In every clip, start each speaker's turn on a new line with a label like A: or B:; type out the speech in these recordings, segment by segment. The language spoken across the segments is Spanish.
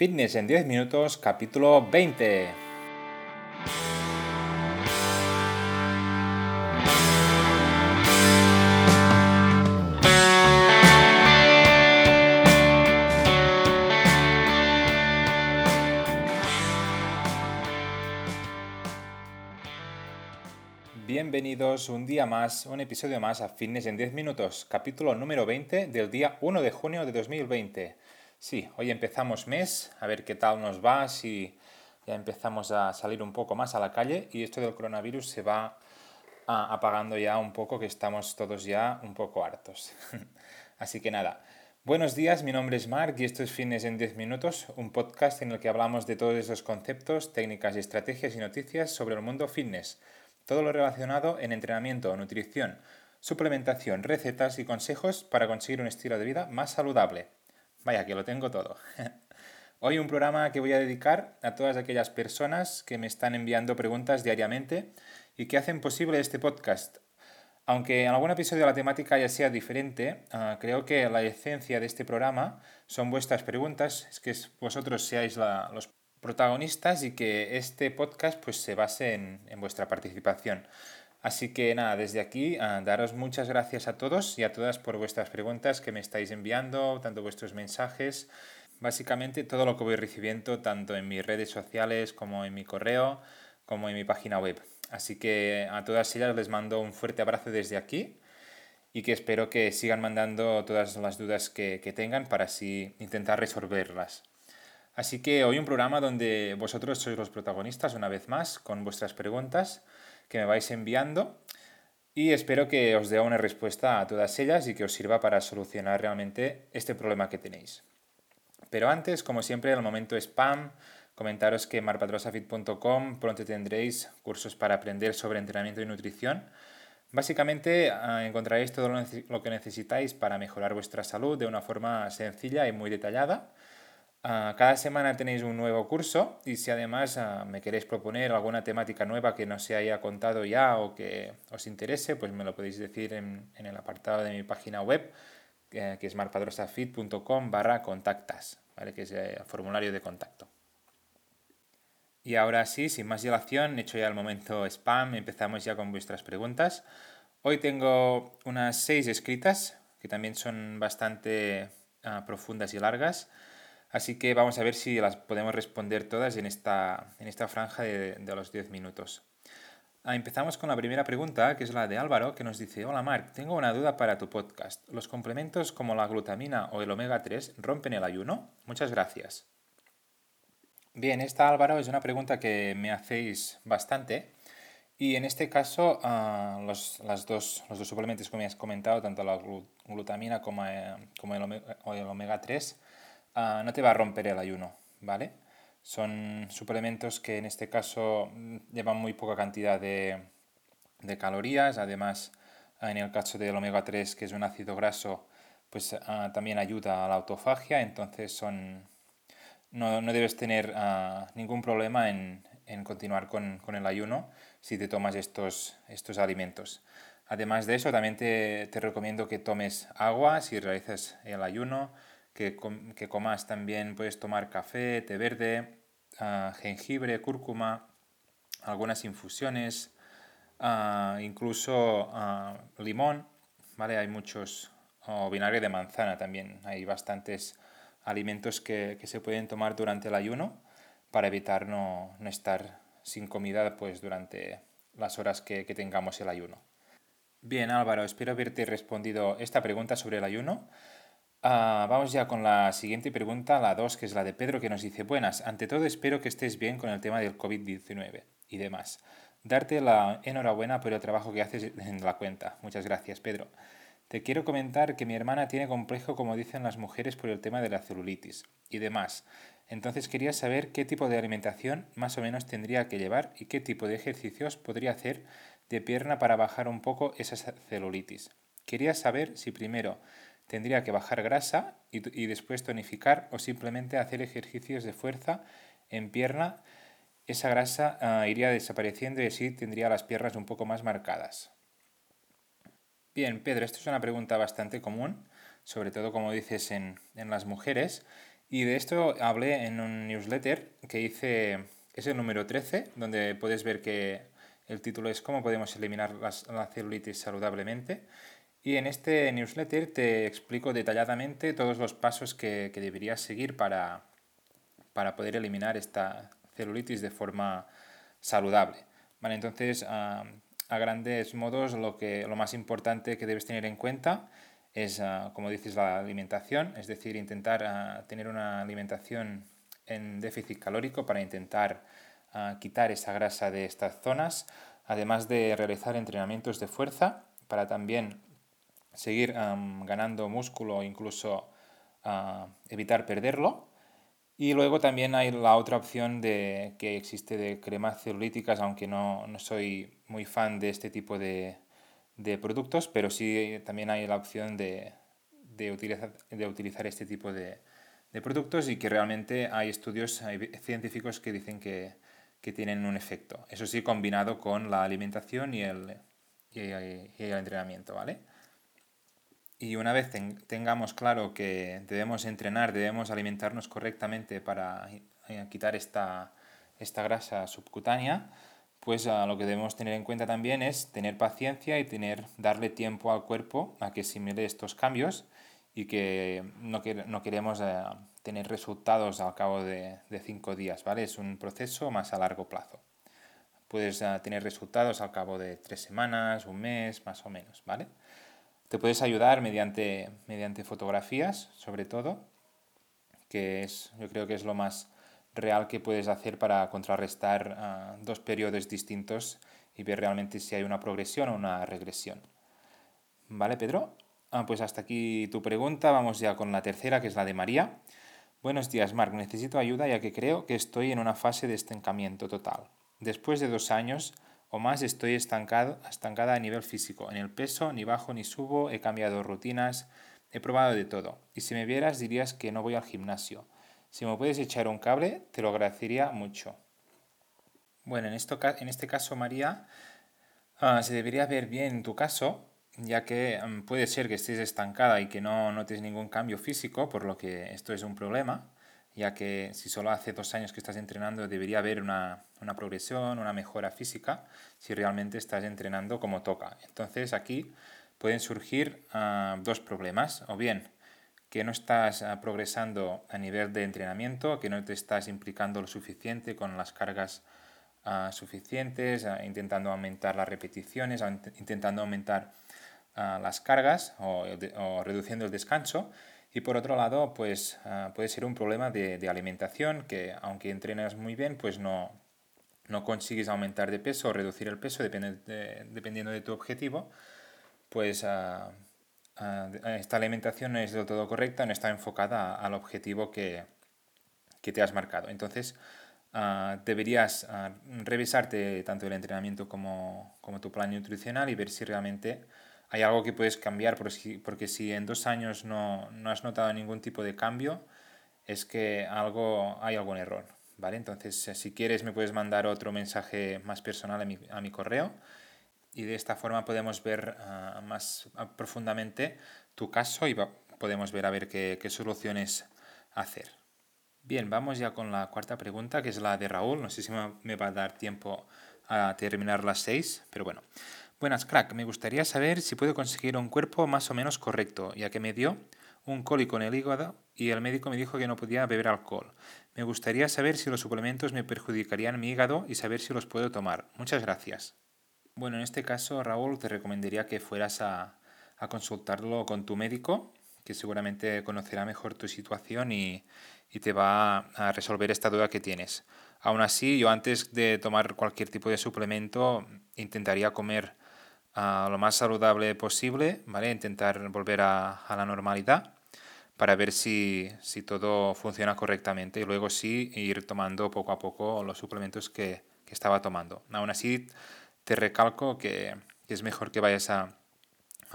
A: Fitness en 10 minutos, capítulo 20. Bienvenidos un día más, un episodio más a Fitness en 10 minutos, capítulo número 20 del día 1 de junio de 2020. Sí, hoy empezamos mes, a ver qué tal nos va, si ya empezamos a salir un poco más a la calle y esto del coronavirus se va apagando ya un poco, que estamos todos ya un poco hartos. Así que nada, buenos días, mi nombre es Mark y esto es Fitness en 10 minutos, un podcast en el que hablamos de todos esos conceptos, técnicas, estrategias y noticias sobre el mundo fitness, todo lo relacionado en entrenamiento, nutrición, suplementación, recetas y consejos para conseguir un estilo de vida más saludable. Vaya, que lo tengo todo. Hoy un programa que voy a dedicar a todas aquellas personas que me están enviando preguntas diariamente y que hacen posible este podcast. Aunque en algún episodio la temática ya sea diferente, ah, creo que la esencia de este programa son vuestras preguntas, es que vosotros seáis los protagonistas y que este podcast pues, se base en, en vuestra participación. Así que nada, desde aquí ah, daros muchas gracias a todos y a todas por vuestras preguntas que me estáis enviando, tanto vuestros mensajes, básicamente todo lo que voy recibiendo tanto en mis redes sociales como en mi correo, como en mi página web. Así que a todas ellas les mando un fuerte abrazo desde aquí y que espero que sigan mandando todas las dudas que, que tengan para así intentar resolverlas. Así que hoy un programa donde vosotros sois los protagonistas una vez más con vuestras preguntas que me vais enviando y espero que os dé una respuesta a todas ellas y que os sirva para solucionar realmente este problema que tenéis. Pero antes, como siempre, el momento spam, comentaros que marpatrosafit.com pronto tendréis cursos para aprender sobre entrenamiento y nutrición. Básicamente ah, encontraréis todo lo que necesitáis para mejorar vuestra salud de una forma sencilla y muy detallada Ah, cada semana tenéis un nuevo curso y si además ah, me queréis proponer alguna temática nueva que no se haya contado ya o que os interese, pues me lo podéis decir en, el apartado de mi página web, que es marpadrosafit.com barra contactas, ¿vale? que es el formulario de contacto. Y ahora sí, sin más dilación, hecho ya el momento spam, empezamos ya con vuestras preguntas. Hoy tengo unas seis escritas, que también son bastante ah, profundas y largas. Así que vamos a ver si las podemos responder todas en esta, en esta franja de, de los 10 minutos. Ah, empezamos con la primera pregunta, que es la de Álvaro, que nos dice, hola Marc, tengo una duda para tu podcast. ¿Los complementos como la glutamina o el omega 3 rompen el ayuno? Muchas gracias. Bien, esta Álvaro es una pregunta que me hacéis bastante. Y en este caso, uh, los, dos, los dos suplementos que me has comentado, tanto la glutamina como, eh, como el, omega, el omega 3, Ah, no te va a romper el ayuno, ¿vale? Son suplementos que en este caso mm, llevan muy poca cantidad de, calorías, además en el caso del omega 3, que es un ácido graso, pues ah, también ayuda a la autofagia, entonces son, no, debes tener ah, ningún problema en, continuar con, el ayuno si te tomas estos, estos alimentos. Además de eso, también te, te recomiendo que tomes agua si realizas el ayuno, que, que comas también, puedes tomar café, té verde, uh, jengibre, cúrcuma, algunas infusiones, uh, incluso uh, limón, ¿vale? Hay muchos, o vinagre de manzana también, hay bastantes alimentos que, que, se pueden tomar durante el ayuno para evitar no, no estar sin comida pues, durante las horas que, que tengamos el ayuno. Bien, Álvaro, espero haberte respondido esta pregunta sobre el ayuno. Ah, vamos ya con la siguiente pregunta, la 2, que es la de Pedro, que nos dice, buenas, ante todo espero que estés bien con el tema del COVID-19 y demás. Darte la enhorabuena por el trabajo que haces en la cuenta. Muchas gracias, Pedro. Te quiero comentar que mi hermana tiene complejo, como dicen las mujeres, por el tema de la celulitis y demás. Entonces quería saber qué tipo de alimentación más o menos tendría que llevar y qué tipo de ejercicios podría hacer de pierna para bajar un poco esa celulitis. Quería saber si primero tendría que bajar grasa y, después tonificar o simplemente hacer ejercicios de fuerza en pierna, esa grasa ah, iría desapareciendo y así tendría las piernas un poco más marcadas. Bien, Pedro, esto es una pregunta bastante común, sobre todo como dices en, las mujeres, Y de esto hablé en un newsletter que hice, es el número 13, donde puedes ver que el título es ¿Cómo podemos eliminar la celulitis saludablemente? Y en este newsletter te explico detalladamente todos los pasos que, que deberías seguir para, para poder eliminar esta celulitis de forma saludable. Vale, entonces, a, grandes modos, lo, que, lo más importante que debes tener en cuenta es, ah, como dices, la alimentación, es decir, intentar ah, tener una alimentación en déficit calórico para intentar ah, quitar esa grasa de estas zonas, además de realizar entrenamientos de fuerza para también seguir ganando músculo incluso evitar perderlo. Y luego también hay la otra opción de, que existe de cremas celulíticas, aunque no, no soy muy fan de este tipo de, de, productos, pero sí también hay la opción de, de, utilizar, de utilizar este tipo de, de, productos y que realmente hay estudios científicos que dicen que, que, tienen un efecto. Eso sí, combinado con la alimentación y el, y el, y el entrenamiento, ¿vale? Y una vez tengamos claro que debemos entrenar, debemos alimentarnos correctamente para eh, quitar esta, esta grasa subcutánea, pues ah, lo que debemos tener en cuenta también es tener paciencia y tener, darle tiempo al cuerpo a que asimile estos cambios y que no, no queremos eh, tener resultados al cabo de, de, cinco días, ¿vale? Es un proceso más a largo plazo. Puedes ah, tener resultados al cabo de tres semanas, un mes, más o menos, ¿vale? Te puedes ayudar mediante, mediante fotografías, sobre todo, que es, yo creo que es lo más real que puedes hacer para contrarrestar ah, dos periodos distintos y ver realmente si hay una progresión o una regresión. ¿Vale, Pedro? Ah, pues hasta aquí tu pregunta. Vamos ya con la tercera, que es la de María. Buenos días, Marc. Necesito ayuda ya que creo que estoy en una fase de estancamiento total. Después de dos años o más estoy estancado, estancada a nivel físico. En el peso ni bajo ni subo, he cambiado rutinas, he probado de todo. Y si me vieras dirías que no voy al gimnasio. Si me puedes echar un cable, te lo agradecería mucho. Bueno, en, esto, en este caso, María, ah, se debería ver bien tu caso, ya que mm, puede ser que estés estancada y que no notes ningún cambio físico, por lo que esto es un problema ya que si solo hace dos años que estás entrenando debería haber una, progresión, una mejora física, si realmente estás entrenando como toca. Entonces aquí pueden surgir ah, dos problemas, o bien que no estás ah, progresando a nivel de entrenamiento, que no te estás implicando lo suficiente con las cargas ah, suficientes, intentando aumentar las repeticiones, intentando aumentar las cargas o reduciendo el descanso, y por otro lado, pues ah, puede ser un problema de, alimentación que aunque entrenas muy bien, pues no, no consigues aumentar de peso o reducir el peso dependiendo de tu objetivo, pues ah, ah, esta alimentación no es del todo correcta, no está enfocada al objetivo que, que te has marcado. Entonces, deberías revisarte tanto el entrenamiento como, como tu plan nutricional y ver si realmente hay algo que puedes cambiar, porque si en dos años no, has notado ningún tipo de cambio, es que algo, hay algún error. ¿vale? Entonces, eh, si quieres, me puedes mandar otro mensaje más personal a mi, correo y de esta forma podemos ver ah, más profundamente tu caso y podemos ver a ver qué, qué soluciones hacer. Bien, vamos ya con la cuarta pregunta, que es la de Raúl. No sé si me va a dar tiempo a terminar las seis, pero bueno. Buenas, crack. Me gustaría saber si puedo conseguir un cuerpo más o menos correcto, ya que me dio un cólico en el hígado y el médico me dijo que no podía beber alcohol. Me gustaría saber si los suplementos me perjudicarían mi hígado y saber si los puedo tomar. Muchas gracias. Bueno, en este caso, Raúl, te recomendaría que fueras a, consultarlo con tu médico, que seguramente conocerá mejor tu situación y, y te va a resolver esta duda que tienes. Aún así, yo antes de tomar cualquier tipo de suplemento intentaría comer lo más saludable posible, ¿vale? Intentar volver a, la normalidad para ver si, todo funciona correctamente y luego sí ir tomando poco a poco los suplementos que, estaba tomando. Aún así, te recalco que, es mejor que vayas a,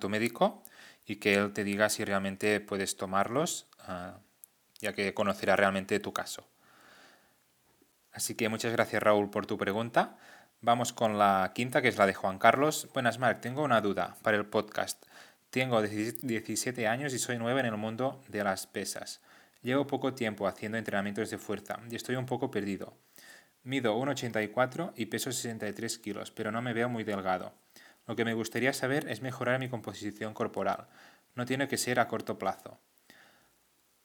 A: tu médico y que él te diga si realmente puedes tomarlos, ah, ya que conocerá realmente tu caso. Así que muchas gracias Raúl por tu pregunta. Vamos con la quinta, que es la de Juan Carlos. Buenas, Marc. Tengo una duda para el podcast. Tengo 17 años y soy nueva en el mundo de las pesas. Llevo poco tiempo haciendo entrenamientos de fuerza y estoy un poco perdido. Mido 1,84 y peso 63 kilos, pero no me veo muy delgado. Lo que me gustaría saber es mejorar mi composición corporal. No tiene que ser a corto plazo.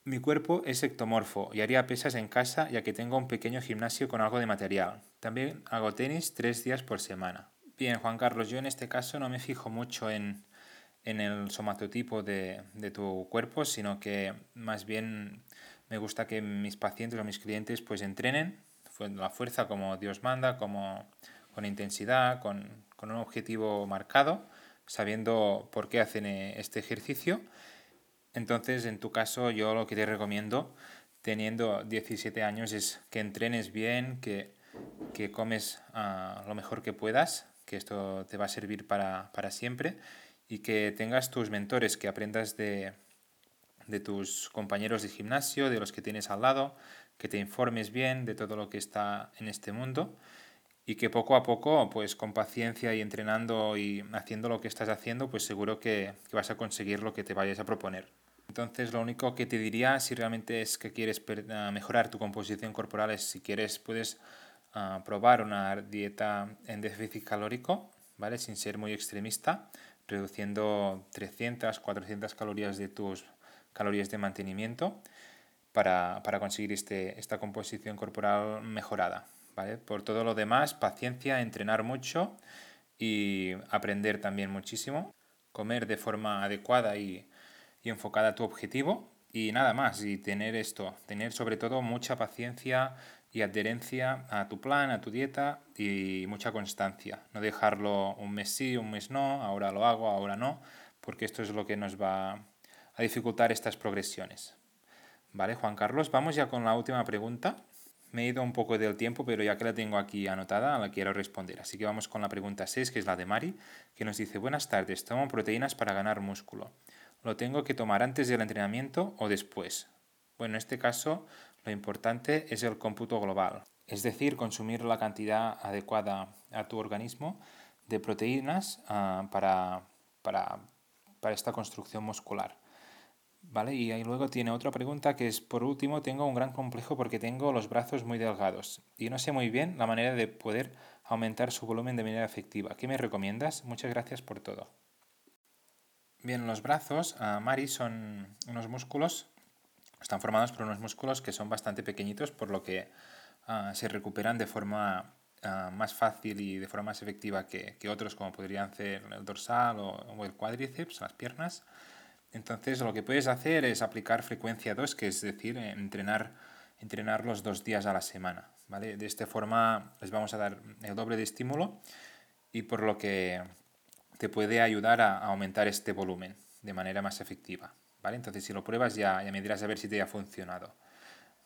A: Mi cuerpo es ectomorfo y haría pesas en casa ya que tengo un pequeño gimnasio con algo de material. También hago tenis tres días por semana. Bien, Juan Carlos, yo en este caso no me fijo mucho en, el somatotipo de, de, tu cuerpo, sino que más bien me gusta que mis pacientes o mis clientes pues entrenen la fuerza como Dios manda, como, con intensidad, con, con un objetivo marcado, sabiendo por qué hacen eh, este ejercicio entonces, en tu caso, yo lo que te recomiendo, teniendo 17 años, es que entrenes bien, que, que comes uh, lo mejor que puedas, que esto te va a servir para, para, siempre, y que tengas tus mentores, que aprendas de, de tus compañeros de gimnasio, de los que tienes al lado, que te informes bien de todo lo que está en este mundo y que poco a poco, pues con paciencia y entrenando y haciendo lo que estás haciendo, pues seguro que vas a conseguir lo que te vayas a proponer. Entonces, lo único que te diría, si realmente es que quieres ah, mejorar tu composición corporal, es si quieres, puedes uh, probar una dieta en déficit calórico, ¿vale? Sin ser muy extremista, reduciendo 300, 400 calorías de tus calorías de mantenimiento para, para conseguir este, esta composición corporal mejorada, ¿vale? Por todo lo demás, paciencia, entrenar mucho y aprender también muchísimo, comer de forma adecuada y y enfocada a tu objetivo y nada más, y tener esto, tener sobre todo mucha paciencia y adherencia a tu plan, a tu dieta y mucha constancia. No dejarlo un mes sí, un mes no, ahora lo hago, ahora no, porque esto es lo que nos va a dificultar estas progresiones. Vale, Juan Carlos, vamos ya con la última pregunta. Me he ido un poco del tiempo, pero ya que la tengo aquí anotada, la quiero responder. Así que vamos con la pregunta 6, que es la de Mari, que nos dice, buenas tardes, tomo proteínas para ganar músculo. ¿Lo tengo que tomar antes del entrenamiento o después? Bueno, en este caso lo importante es el cómputo global, es decir, consumir la cantidad adecuada a tu organismo de proteínas uh, para, para, para esta construcción muscular. ¿Vale? Y luego tiene otra pregunta que es, por último, tengo un gran complejo porque tengo los brazos muy delgados y no sé muy bien la manera de poder aumentar su volumen de manera efectiva. ¿Qué me recomiendas? Muchas gracias por todo. Bien, los brazos, uh, Mari, son unos músculos, están formados por unos músculos que son bastante pequeñitos, por lo que uh, se recuperan de forma uh, más fácil y de forma más efectiva que, que otros, como podrían ser el dorsal o, o, el cuádriceps, las piernas. Entonces, lo que puedes hacer es aplicar frecuencia 2, que es decir, entrenar, entrenar los dos días a la semana. ¿vale? De esta forma les vamos a dar el doble de estímulo y por lo que te puede ayudar a, aumentar este volumen de manera más efectiva. ¿vale? Entonces, si lo pruebas, ya, ya me dirás a ver si te ha funcionado.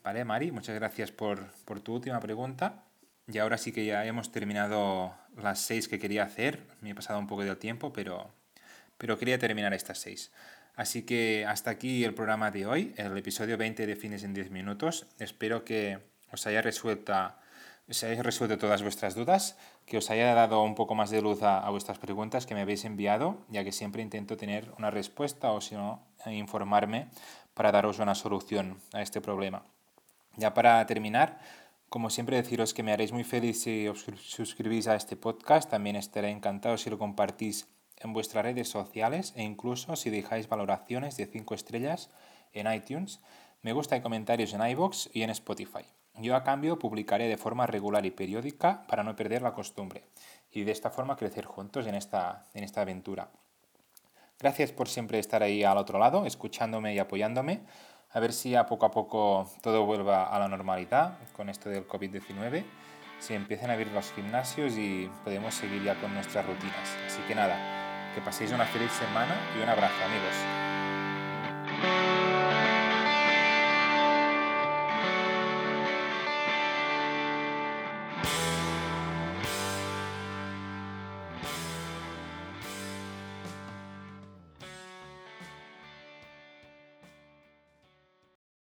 A: ¿Vale, Mari? Muchas gracias por, por tu última pregunta. Y ahora sí que ya hemos terminado las seis que quería hacer. Me he pasado un poco del tiempo, pero, pero quería terminar estas seis. Así que hasta aquí el programa de hoy, el episodio 20 de Fines en 10 Minutos. Espero que os haya resuelto se haya resuelto todas vuestras dudas, que os haya dado un poco más de luz a, vuestras preguntas que me habéis enviado, ya que siempre intento tener una respuesta o si no, informarme para daros una solución a este problema. Ya para terminar, como siempre deciros que me haréis muy feliz si os suscribís a este podcast, también estaré encantado si lo compartís en vuestras redes sociales e incluso si dejáis valoraciones de 5 estrellas en iTunes, me gusta y comentarios en iBox y en Spotify. Yo a cambio publicaré de forma regular y periódica para no perder la costumbre y de esta forma crecer juntos en esta, en esta aventura. Gracias por siempre estar ahí al otro lado, escuchándome y apoyándome. A ver si a poco a poco todo vuelva a la normalidad con esto del COVID-19, si empiezan a abrir los gimnasios y podemos seguir ya con nuestras rutinas. Así que nada, que paséis una feliz semana y un abrazo amigos.